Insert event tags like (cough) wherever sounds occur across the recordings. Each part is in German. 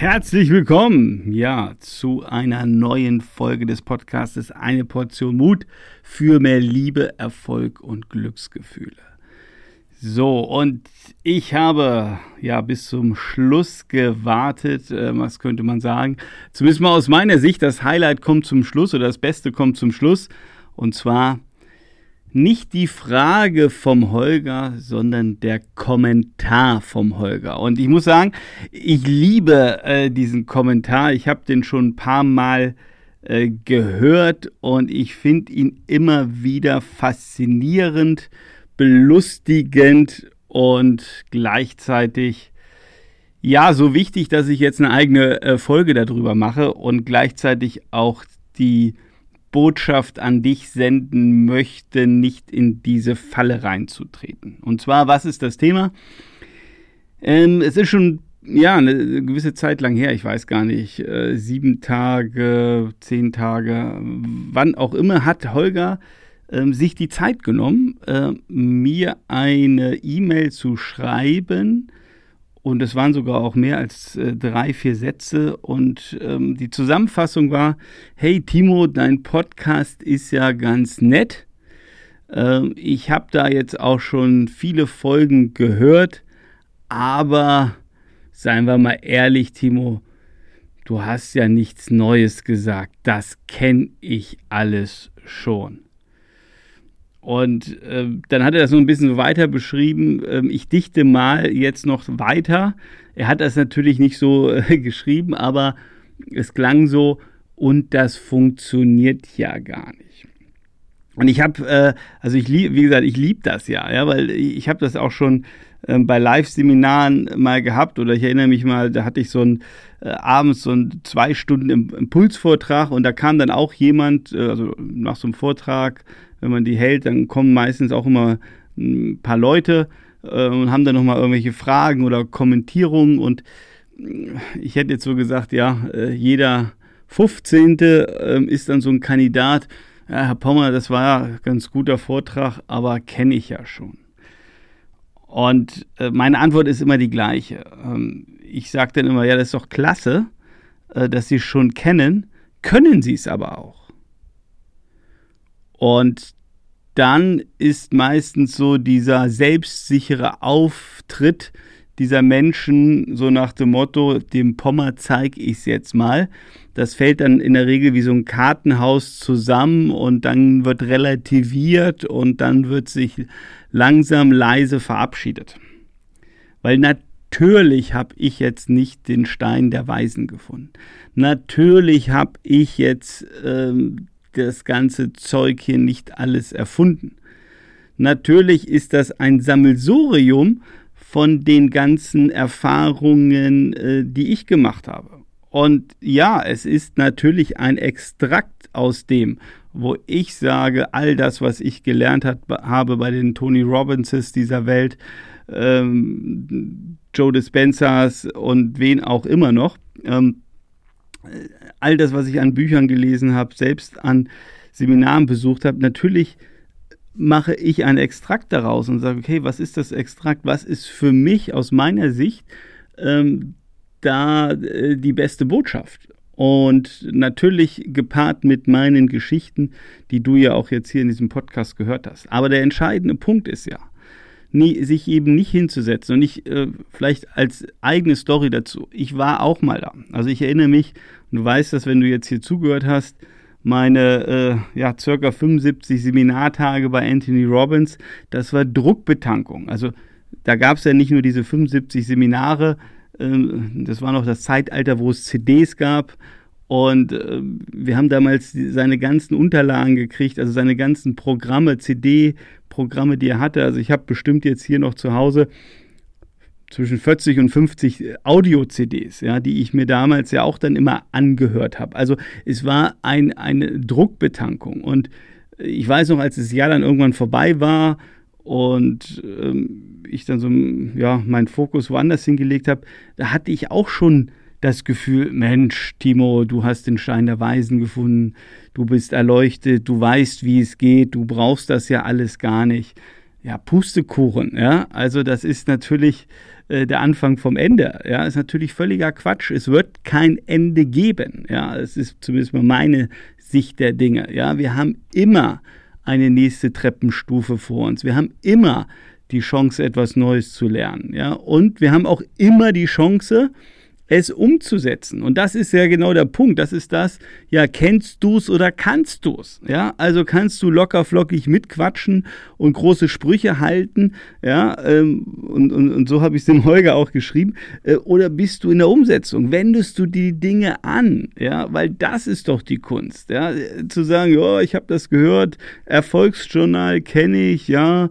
Herzlich willkommen, ja, zu einer neuen Folge des Podcastes Eine Portion Mut für mehr Liebe, Erfolg und Glücksgefühle. So, und ich habe ja bis zum Schluss gewartet, äh, was könnte man sagen? Zumindest mal aus meiner Sicht, das Highlight kommt zum Schluss oder das Beste kommt zum Schluss. Und zwar nicht die Frage vom Holger, sondern der Kommentar vom Holger. Und ich muss sagen, ich liebe äh, diesen Kommentar. Ich habe den schon ein paar Mal äh, gehört und ich finde ihn immer wieder faszinierend, belustigend und gleichzeitig ja so wichtig, dass ich jetzt eine eigene äh, Folge darüber mache und gleichzeitig auch die Botschaft an dich senden möchte, nicht in diese Falle reinzutreten. Und zwar, was ist das Thema? Ähm, es ist schon ja eine gewisse Zeit lang her, ich weiß gar nicht, äh, sieben Tage, zehn Tage, wann auch immer, hat Holger äh, sich die Zeit genommen, äh, mir eine E-Mail zu schreiben, und es waren sogar auch mehr als äh, drei, vier Sätze. Und ähm, die Zusammenfassung war, hey Timo, dein Podcast ist ja ganz nett. Ähm, ich habe da jetzt auch schon viele Folgen gehört. Aber seien wir mal ehrlich, Timo, du hast ja nichts Neues gesagt. Das kenne ich alles schon. Und äh, dann hat er das so ein bisschen weiter beschrieben. Ähm, ich dichte mal jetzt noch weiter. Er hat das natürlich nicht so äh, (laughs) geschrieben, aber es klang so, und das funktioniert ja gar nicht. Und ich habe, äh, also ich liebe, wie gesagt, ich liebe das ja, ja, weil ich habe das auch schon äh, bei Live-Seminaren mal gehabt oder ich erinnere mich mal, da hatte ich so ein äh, abends so ein zwei Stunden Impulsvortrag und da kam dann auch jemand, äh, also nach so einem Vortrag wenn man die hält, dann kommen meistens auch immer ein paar Leute äh, und haben dann nochmal irgendwelche Fragen oder Kommentierungen und äh, ich hätte jetzt so gesagt, ja, äh, jeder 15. Äh, ist dann so ein Kandidat. Ja, Herr Pommer, das war ja ein ganz guter Vortrag, aber kenne ich ja schon. Und äh, meine Antwort ist immer die gleiche. Ähm, ich sage dann immer, ja, das ist doch klasse, äh, dass Sie schon kennen, können Sie es aber auch. Und dann ist meistens so dieser selbstsichere Auftritt dieser Menschen so nach dem Motto, dem Pommer zeig ich's jetzt mal. Das fällt dann in der Regel wie so ein Kartenhaus zusammen und dann wird relativiert und dann wird sich langsam leise verabschiedet. Weil natürlich habe ich jetzt nicht den Stein der Weisen gefunden. Natürlich habe ich jetzt ähm, das ganze Zeug hier nicht alles erfunden. Natürlich ist das ein Sammelsurium von den ganzen Erfahrungen, äh, die ich gemacht habe. Und ja, es ist natürlich ein Extrakt aus dem, wo ich sage, all das, was ich gelernt hat, habe bei den Tony Robbinses dieser Welt, ähm, Joe Dispensers und wen auch immer noch, ähm, all das, was ich an Büchern gelesen habe, selbst an Seminaren besucht habe, natürlich mache ich ein Extrakt daraus und sage, okay, was ist das Extrakt? Was ist für mich aus meiner Sicht ähm, da äh, die beste Botschaft? Und natürlich gepaart mit meinen Geschichten, die du ja auch jetzt hier in diesem Podcast gehört hast. Aber der entscheidende Punkt ist ja, nie, sich eben nicht hinzusetzen und ich äh, vielleicht als eigene Story dazu. Ich war auch mal da. Also ich erinnere mich, und du weißt das, wenn du jetzt hier zugehört hast, meine äh, ja, circa 75 Seminartage bei Anthony Robbins, das war Druckbetankung. Also da gab es ja nicht nur diese 75 Seminare, äh, das war noch das Zeitalter, wo es CDs gab. Und äh, wir haben damals seine ganzen Unterlagen gekriegt, also seine ganzen Programme, CD, Programme, die er hatte. Also ich habe bestimmt jetzt hier noch zu Hause zwischen 40 und 50 Audio-CDs, ja, die ich mir damals ja auch dann immer angehört habe. Also es war ein, eine Druckbetankung. Und ich weiß noch, als das Jahr dann irgendwann vorbei war und ähm, ich dann so ja, meinen Fokus woanders hingelegt habe, da hatte ich auch schon das Gefühl, Mensch, Timo, du hast den Stein der Weisen gefunden, du bist erleuchtet, du weißt, wie es geht, du brauchst das ja alles gar nicht. Ja, Pustekuchen, ja. Also das ist natürlich äh, der Anfang vom Ende. Ja, ist natürlich völliger Quatsch. Es wird kein Ende geben. Ja, es ist zumindest mal meine Sicht der Dinge. Ja, wir haben immer eine nächste Treppenstufe vor uns. Wir haben immer die Chance, etwas Neues zu lernen. Ja, und wir haben auch immer die Chance, es umzusetzen. Und das ist ja genau der Punkt. Das ist das, ja, kennst du es oder kannst du es? Ja, also kannst du locker flockig mitquatschen und große Sprüche halten, ja, ähm, und, und, und so habe ich es dem Holger auch geschrieben, äh, oder bist du in der Umsetzung? Wendest du die Dinge an? Ja, weil das ist doch die Kunst, ja, zu sagen, ja, ich habe das gehört, Erfolgsjournal kenne ich, ja,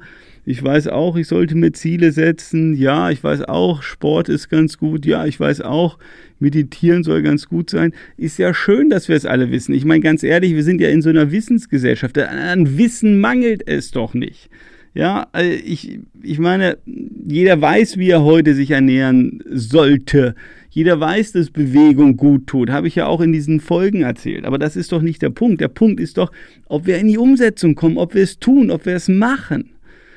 ich weiß auch, ich sollte mir Ziele setzen. Ja, ich weiß auch, Sport ist ganz gut. Ja, ich weiß auch, meditieren soll ganz gut sein. Ist ja schön, dass wir es alle wissen. Ich meine, ganz ehrlich, wir sind ja in so einer Wissensgesellschaft. An Wissen mangelt es doch nicht. Ja, also ich, ich meine, jeder weiß, wie er heute sich ernähren sollte. Jeder weiß, dass Bewegung gut tut. Habe ich ja auch in diesen Folgen erzählt. Aber das ist doch nicht der Punkt. Der Punkt ist doch, ob wir in die Umsetzung kommen, ob wir es tun, ob wir es machen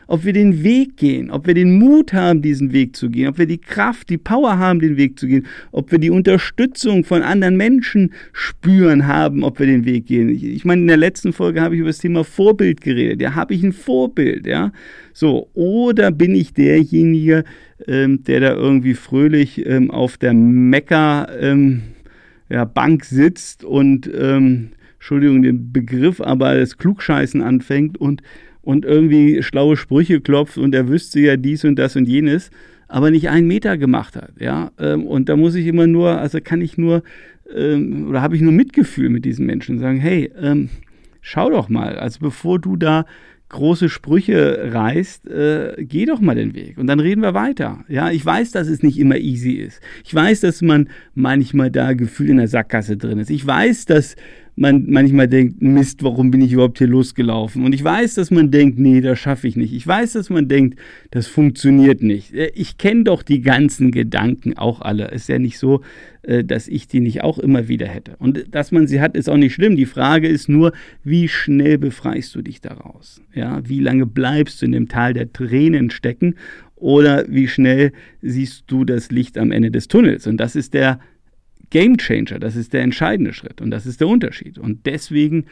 ob wir den Weg gehen, ob wir den Mut haben, diesen Weg zu gehen, ob wir die Kraft, die Power haben, den Weg zu gehen, ob wir die Unterstützung von anderen Menschen spüren haben, ob wir den Weg gehen. Ich, ich meine, in der letzten Folge habe ich über das Thema Vorbild geredet. Ja, habe ich ein Vorbild, ja? So, oder bin ich derjenige, ähm, der da irgendwie fröhlich ähm, auf der Mekka ähm, ja, Bank sitzt und ähm, Entschuldigung den Begriff, aber das Klugscheißen anfängt und und irgendwie schlaue Sprüche klopft und er wüsste ja dies und das und jenes, aber nicht einen Meter gemacht hat. Ja? Ähm, und da muss ich immer nur, also kann ich nur, ähm, oder habe ich nur Mitgefühl mit diesen Menschen, sagen, hey, ähm, schau doch mal, also bevor du da große Sprüche reißt, äh, geh doch mal den Weg und dann reden wir weiter. Ja, ich weiß, dass es nicht immer easy ist. Ich weiß, dass man manchmal da Gefühl in der Sackgasse drin ist. Ich weiß, dass man manchmal denkt, Mist, warum bin ich überhaupt hier losgelaufen? Und ich weiß, dass man denkt, nee, das schaffe ich nicht. Ich weiß, dass man denkt, das funktioniert nicht. Äh, ich kenne doch die ganzen Gedanken auch alle. Es ist ja nicht so, äh, dass ich die nicht auch immer wieder hätte. Und dass man sie hat, ist auch nicht schlimm. Die Frage ist nur, wie schnell befreist du dich daraus? Ja, wie lange bleibst du in dem Tal der Tränen stecken? Oder wie schnell siehst du das Licht am Ende des Tunnels? Und das ist der Game Changer. Das ist der entscheidende Schritt und das ist der Unterschied. Und deswegen,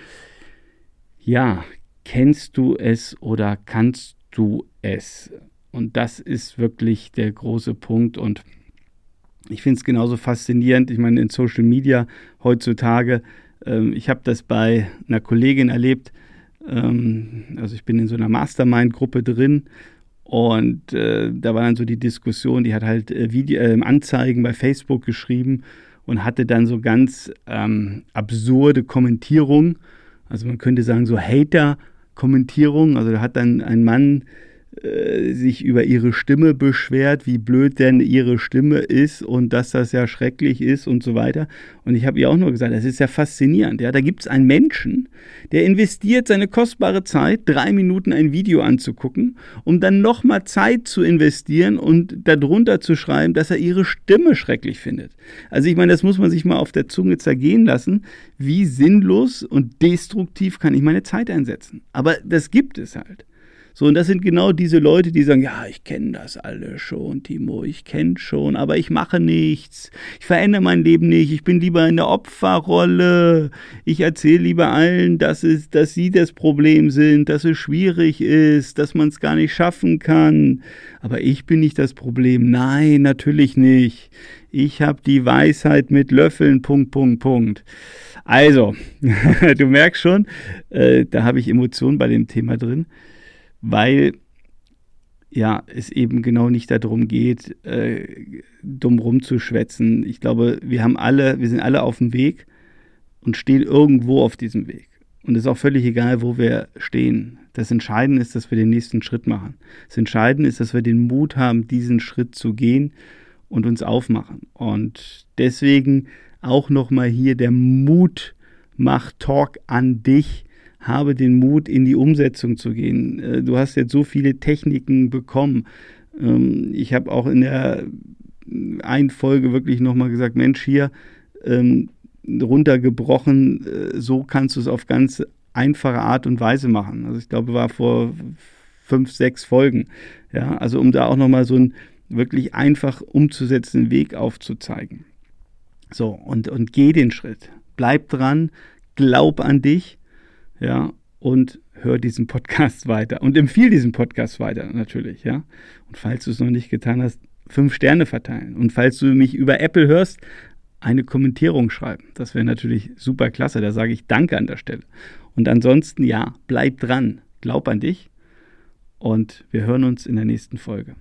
ja, kennst du es oder kannst du es? Und das ist wirklich der große Punkt. Und ich finde es genauso faszinierend. Ich meine, in Social Media heutzutage, ähm, ich habe das bei einer Kollegin erlebt. Ähm, also ich bin in so einer Mastermind-Gruppe drin und äh, da war dann so die Diskussion, die hat halt äh, Video, äh, Anzeigen bei Facebook geschrieben und hatte dann so ganz ähm, absurde Kommentierungen. Also man könnte sagen, so Hater-Kommentierungen. Also da hat dann ein Mann äh, sich über ihre Stimme beschwert, wie blöd denn ihre Stimme ist und dass das ja schrecklich ist und so weiter. Und ich habe ihr auch nur gesagt, das ist ja faszinierend. Ja, da gibt es einen Menschen, der investiert seine kostbare Zeit, drei Minuten ein Video anzugucken, um dann nochmal Zeit zu investieren und darunter zu schreiben, dass er ihre Stimme schrecklich findet. Also ich meine, das muss man sich mal auf der Zunge zergehen lassen. Wie sinnlos und destruktiv kann ich meine Zeit einsetzen? Aber das gibt es halt. So, und das sind genau diese Leute, die sagen, ja, ich kenne das alle schon, Timo, ich kenne schon, aber ich mache nichts. Ich verändere mein Leben nicht. Ich bin lieber in der Opferrolle. Ich erzähle lieber allen, dass, es, dass sie das Problem sind, dass es schwierig ist, dass man es gar nicht schaffen kann. Aber ich bin nicht das Problem. Nein, natürlich nicht. Ich habe die Weisheit mit Löffeln, Punkt, Punkt, Punkt. Also, (laughs) du merkst schon, äh, da habe ich Emotionen bei dem Thema drin weil ja, es eben genau nicht darum geht, äh, dumm rumzuschwätzen. Ich glaube, wir haben alle, wir sind alle auf dem Weg und stehen irgendwo auf diesem Weg. Und es ist auch völlig egal, wo wir stehen. Das Entscheidende ist, dass wir den nächsten Schritt machen. Das Entscheidende ist, dass wir den Mut haben, diesen Schritt zu gehen und uns aufmachen. Und deswegen auch nochmal hier der Mut macht Talk an dich habe den Mut, in die Umsetzung zu gehen. Äh, du hast jetzt so viele Techniken bekommen. Ähm, ich habe auch in der einen Folge wirklich nochmal gesagt, Mensch, hier ähm, runtergebrochen, äh, so kannst du es auf ganz einfache Art und Weise machen. Also ich glaube, war vor fünf, sechs Folgen. Ja, also um da auch nochmal so ein wirklich einfach umzusetzen, Weg aufzuzeigen. So, und, und geh den Schritt. Bleib dran, glaub an dich, ja, und hör diesen Podcast (laughs) weiter. Und empfiehl diesen Podcast weiter, natürlich, ja. Und falls du es noch nicht getan hast, fünf Sterne verteilen. Und falls du mich über Apple hörst, eine Kommentierung schreiben. Das wäre natürlich super klasse. Da sage ich Danke an der Stelle. Und ansonsten, ja, bleib dran. Glaub an dich. Und wir hören uns in der nächsten Folge.